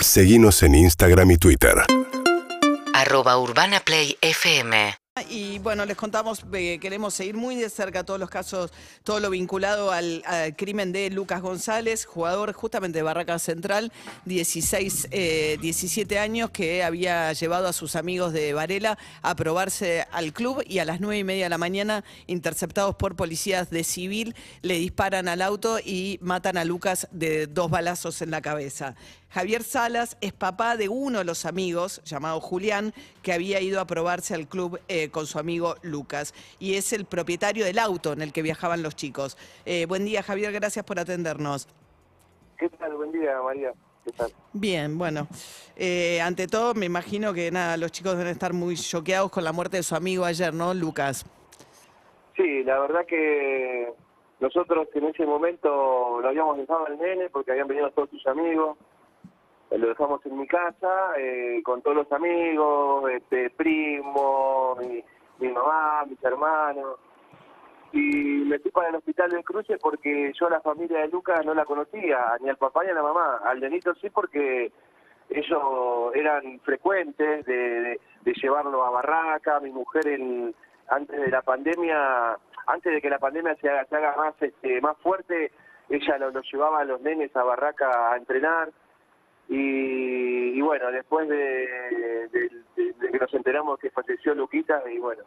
Seguimos en Instagram y Twitter. arroba urbanaplayfm Y bueno, les contamos, eh, queremos seguir muy de cerca todos los casos, todo lo vinculado al, al crimen de Lucas González, jugador justamente de Barraca Central, 16, eh, 17 años, que había llevado a sus amigos de Varela a probarse al club y a las 9 y media de la mañana, interceptados por policías de civil, le disparan al auto y matan a Lucas de dos balazos en la cabeza. Javier Salas es papá de uno de los amigos, llamado Julián, que había ido a probarse al club eh, con su amigo Lucas. Y es el propietario del auto en el que viajaban los chicos. Eh, buen día, Javier, gracias por atendernos. ¿Qué tal? Buen día, María. ¿Qué tal? Bien, bueno. eh, ante todo, me imagino que nada, los chicos deben estar muy choqueados con la muerte de su amigo ayer, ¿no, Lucas? Sí, la verdad que nosotros en ese momento lo habíamos dejado al nene porque habían venido todos sus amigos. Lo dejamos en mi casa eh, con todos los amigos, este, primo, mi, mamá, mis hermanos. Y me fui para el hospital del Cruce porque yo a la familia de Lucas no la conocía, ni al papá ni a la mamá. Al nenito sí porque ellos eran frecuentes de, de- de llevarlo a Barraca, mi mujer en, antes de la pandemia, antes de que la pandemia se haga, se haga más este, más fuerte, ella lo, lo llevaba a los nenes a Barraca a entrenar. Y, y bueno, después de, de- de- de que nos enteramos que falleció Luquita, y bueno,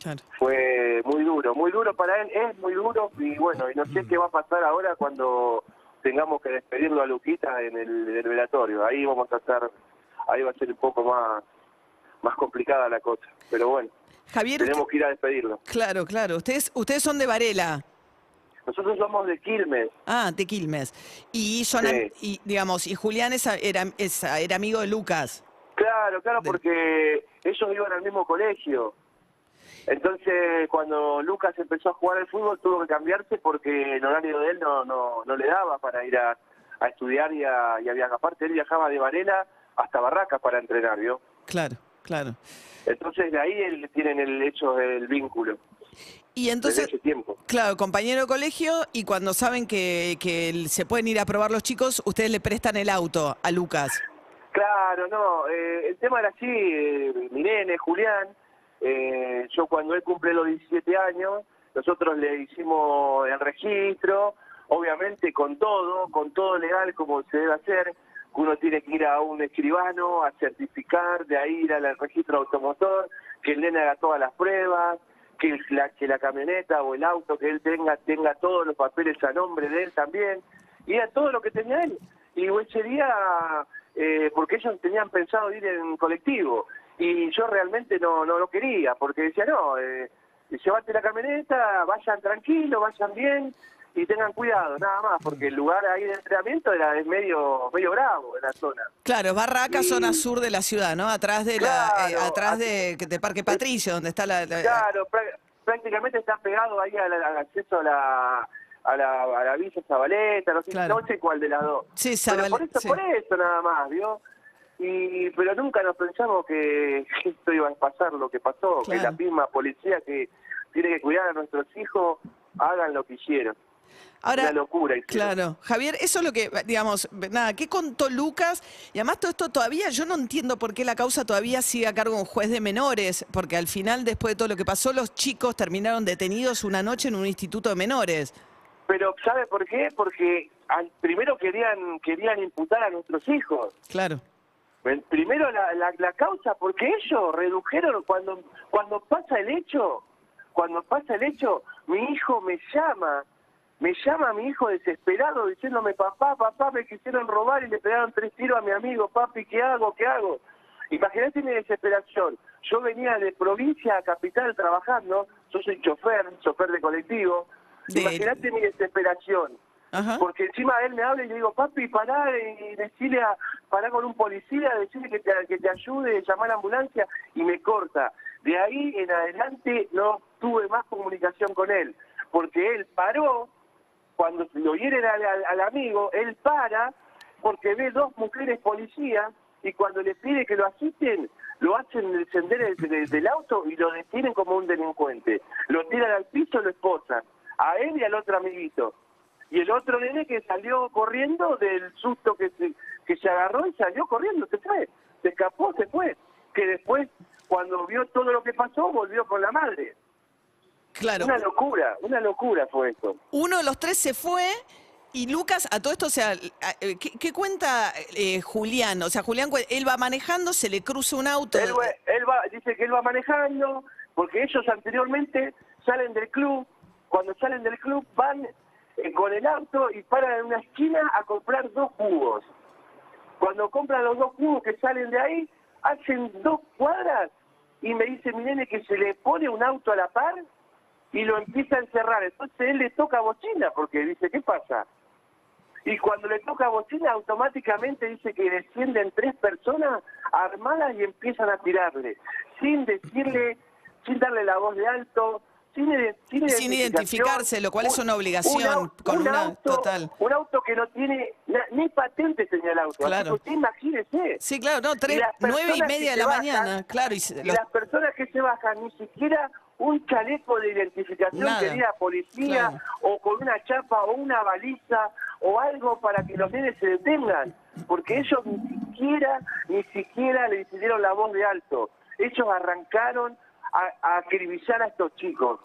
Claro. fue muy duro, muy duro para él, es muy duro y bueno, y no sé qué va a pasar ahora cuando tengamos que despedirlo a Luquita en el, en el velatorio, ahí vamos a estar, ahí va a ser un poco más, más complicada la cosa, pero bueno, Javier, tenemos que ir a despedirlo. claro, claro. Ustedes, ustedes son de Varela. Nosotros somos de Quilmes, Ah, de Quilmes. Y son, Sí. y digamos, y Julián es, era, es- era amigo de Lucas. claro, claro, De- porque ellos iban al mismo colegio. Entonces, cuando Lucas empezó a jugar al fútbol, tuvo que cambiarse porque el horario de él no, no, no le daba para ir a, a estudiar y a, y a viajar. Aparte, él viajaba de Varela hasta Barracas para entrenar, ¿vio? Claro, claro. Entonces, de ahí él, tienen el hecho del vínculo, Y entonces, claro, compañero de colegio, y cuando saben que, que se pueden ir a probar los chicos, ustedes le prestan el auto a Lucas. Claro, no, eh, el tema era así, eh, mi nene, Julián, eh, yo cuando él cumple los 17 años, nosotros le hicimos el registro, obviamente con todo, con todo legal como se debe hacer, uno tiene que ir a un escribano a certificar, de ahí ir al registro automotor, que el nene haga todas las pruebas, que la, que la camioneta o el auto que él tenga tenga todos los papeles a nombre de él también, y era todo lo que tenía él. Y ese día, eh, porque ellos tenían pensado ir en colectivo, y yo realmente no, no lo quería, porque decía, no, eh, llevate la camioneta, vayan tranquilos, vayan bien, y tengan cuidado, nada más, porque el lugar ahí de entrenamiento era es medio, medio bravo en la zona. Claro, Barraca, zona sur de la ciudad, ¿no? Atrás de la, eh, atrás así- de, del Parque Patricio, donde está la, la- Claro, prá- prácticamente está pegado ahí al, al acceso a la, a la, a la Villa Zabaleta, no sé, Claro. no sé cuál de las dos. Sí, Pero por eso, sí. por eso nada más, ¿vio? Y, pero nunca nos pensamos que esto iba a pasar lo que pasó, que la misma policía que tiene que cuidar a nuestros hijos hagan lo que hicieron. Ahora, Una locura hicieron. Claro, Javier, eso es lo que, digamos, nada, ¿qué contó Lucas? Y además todo esto todavía, yo no entiendo por qué la causa todavía sigue a cargo de un juez de menores, porque al final, después de todo lo que pasó, los chicos terminaron detenidos una noche en un instituto de menores. Pero ¿sabe por qué? Porque al, primero querían querían imputar a nuestros hijos. Claro, El- Primero la, la, la causa, porque ellos redujeron cuando cuando pasa el hecho, cuando pasa el hecho, mi hijo me llama, me llama mi hijo desesperado diciéndome, papá, papá, me quisieron robar y le pegaron tres tiros a mi amigo, papi, ¿qué hago? ¿Qué hago? Imagínate mi desesperación. Yo venía de provincia a capital trabajando, yo soy chofer, chofer de colectivo. De- Imagínate mi desesperación. ajá. Porque encima él me habla y le digo, papi, pará y decirle a, pará con un policía, decirle que te, que te ayude, llamar a la ambulancia, y me corta. De ahí en adelante no tuve más comunicación con él, porque él paró, cuando lo hieren al, amigo, él para, porque ve dos mujeres policías, y cuando le pide que lo asisten, lo hacen descender del, del- auto y lo detienen como un delincuente. Lo tiran al piso lo esposan, a él y al otro amiguito. Y el otro nene que salió corriendo del susto que se, que se agarró y salió corriendo, se fue, se escapó, se fue. Que después, cuando vio todo lo que pasó, volvió con la madre. Claro. Una locura, una locura fue esto. Uno de los tres se fue y Lucas, a todo esto, o sea, eh, ¿qué, qué cuenta eh, Julián? O sea, Julián, cu- él va manejando, se le cruza un auto. Él, va- él va, dice que él va manejando, porque ellos anteriormente salen del club, cuando salen del club van eh, con el auto y paran en una esquina a comprar dos jugos. Cuando compran los dos jugos que salen de ahí, hacen dos cuadras y me dice mi nene que se le pone un auto a la par y lo empieza a encerrar. Entonces él le toca bocina porque dice, ¿qué pasa? Y cuando le toca bocina, automáticamente dice que descienden tres personas armadas y empiezan a tirarle, sin decirle, sin darle la voz de alto, sin, sin, Sin identificarse, lo cual es una obligación, con una- auto, total. Un auto que no tiene na- ni patente tenía el auto. Claro. Así que usted imagínese. Sí, claro, no, tres, Y nueve y media de la bajan, mañana, claro. Y, se- Y los- las personas que se bajan ni siquiera un chaleco de identificación Nada. que diga policía Claro. o con una chapa o una baliza o algo para que los nenes se detengan, porque ellos ni siquiera, ni siquiera le hicieron la voz de alto. Ellos arrancaron a, a acribillar a estos chicos,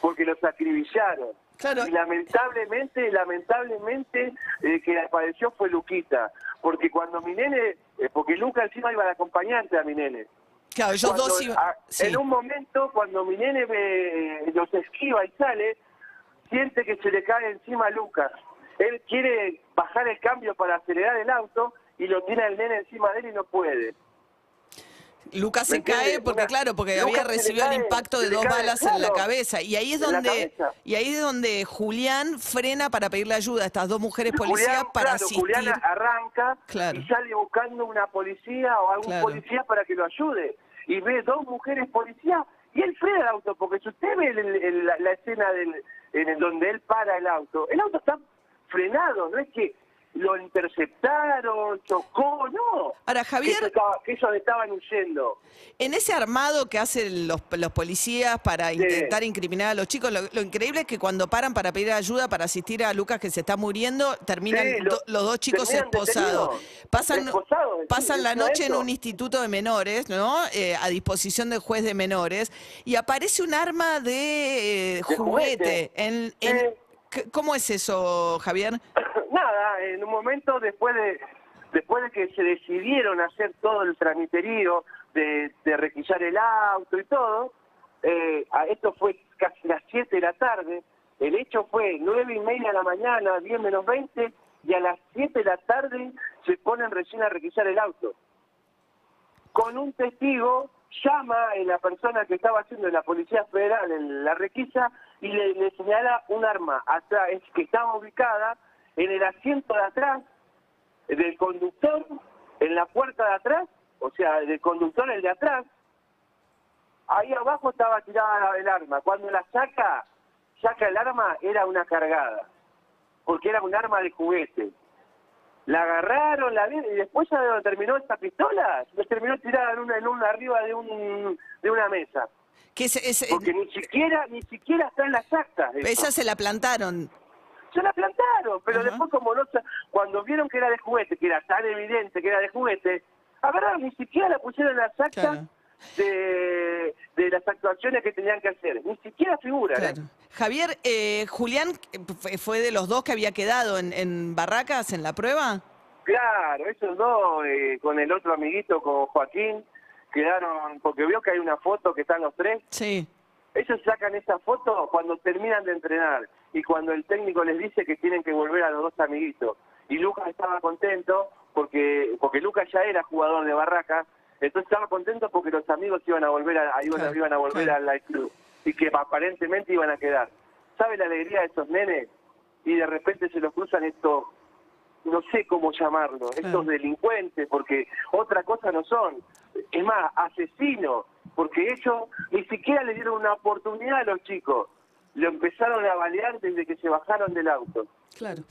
porque los acribillaron. Claro. Y lamentablemente, lamentablemente, el que apareció fue Luquita, porque cuando mi nene, eh, porque Luca encima iba de acompañante a mi nene. Claro, ellos Cuando, dos iban- a- sí. En un momento, cuando mi nene ve- los esquiva y sale, siente que se le cae encima a Lucas. Él quiere bajar el cambio para acelerar el auto y lo tiene el nene encima de él y no puede. Lucas se ¿Me cae porque Una- claro, porque Lucas había recibido el impacto de dos cae, balas en la cabeza y ahí es donde y ahí es donde Julián frena para pedirle ayuda a estas dos mujeres policías Julián, para claro, asistir. Julián arranca Claro. y sale buscando una policía o algún policía para que lo ayude. Y ve dos mujeres policías y él frena el auto, porque si usted ve el- la, la escena del, en el donde él para el auto, el auto está frenado, no es que lo interceptaron, chocó, no. Ahora, Que, Javier, eso estaba- que ellos estaban huyendo. en ese armado que hacen los, los policías para Sí. intentar incriminar a los chicos, lo, lo increíble es que cuando paran para pedir ayuda para asistir a Lucas que se está muriendo, terminan Sí, lo- do- los dos chicos esposados. Pasan, sí, pasan la eso, noche en un instituto de menores, ¿no? Eh, a disposición del juez de menores, y aparece un arma de, eh, juguete. juguete. En, ¿Cómo es eso, Javier? Nada, en un momento después de después de que se decidieron hacer todo el tramiterío de, de requisar el auto y todo, eh, esto fue casi las 7 de la tarde, el hecho fue nueve y media de la mañana, 10 menos 20, y a las 7 de la tarde se ponen recién a requisar el auto. Con un testigo llama a la persona que estaba haciendo en la Policía Federal en la requisa y le, señala un arma atrás, que estaba ubicada en el asiento de atrás del conductor, en la puerta de atrás, o sea, del conductor el de atrás, ahí abajo estaba tirada el arma. Cuando la saca, saca el arma, era una cargada, porque era un arma de juguete. La agarraron, la y después ya donde terminó esta pistola, se terminó tirada en una, en una arriba de un de una mesa. Que es- es- Porque ni siquiera, ni siquiera está en las actas. esa se la plantaron. Se la plantaron, pero después como no cuando vieron que era de juguete, que era tan evidente que era de juguete, agarraron, ni siquiera la pusieron en las actas Claro. de, de las actuaciones que tenían que hacer. Ni siquiera figuran. ¿eh? Claro. Javier, eh, Julián fue- de los dos que había quedado en, en Barracas en la prueba. Claro, esos dos, eh, con el otro amiguito, con Joaquín, quedaron, porque vio que hay una foto que están los tres, Sí. ellos sacan esa foto cuando terminan de entrenar y cuando el técnico les dice que tienen que volver a los dos amiguitos. Y Lucas estaba contento porque porque Lucas ya era jugador de Barraca, entonces estaba contento porque los amigos iban a volver a, iban, a- Claro, iban a volver claro. al club y que aparentemente iban a quedar. ¿Sabe la alegría de esos nenes? Y de repente se los cruzan estos no sé cómo llamarlo, Claro. estos delincuentes, porque otra cosa no son. Es más, asesinos, porque ellos ni siquiera le dieron una oportunidad a los chicos. Lo empezaron a balear desde que se bajaron del auto. Claro.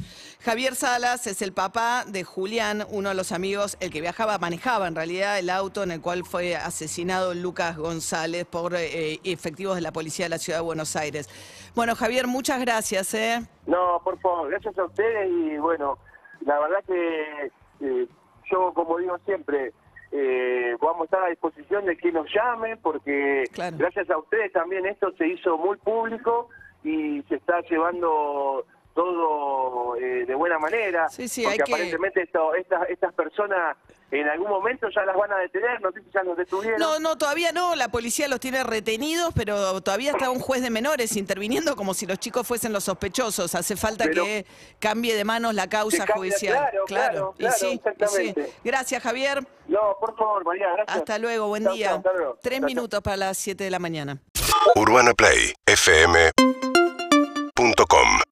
Javier Salas es el papá de Julián, uno de los amigos, el que viajaba, manejaba en realidad el auto en el cual fue asesinado Lucas González por eh, efectivos de la policía de la ciudad de Buenos Aires. Bueno, Javier, muchas gracias. ¿eh? No, por favor, gracias a ustedes y bueno, la verdad que eh, yo como digo siempre, eh, vamos a estar a disposición de que nos llamen, porque Claro. gracias a ustedes también esto se hizo muy público y se está llevando todo eh, de buena manera, Sí, sí, porque hay que- aparentemente esto, estas, estas personas en algún momento ya las van a detener, no sé si ya los detuvieron. No, no, todavía no. La policía los tiene retenidos, pero todavía está un juez de menores interviniendo como si los chicos fuesen los sospechosos. Hace falta Pero- que cambie de manos la causa Que cambie, judicial. claro, claro, y claro, sí, y sí. exactamente. Gracias, Javier. No, por favor, María, gracias. Hasta luego, buen día. chau, hasta luego. Tres chau. minutos para las 7 de la mañana. UrbanaPlayFM.com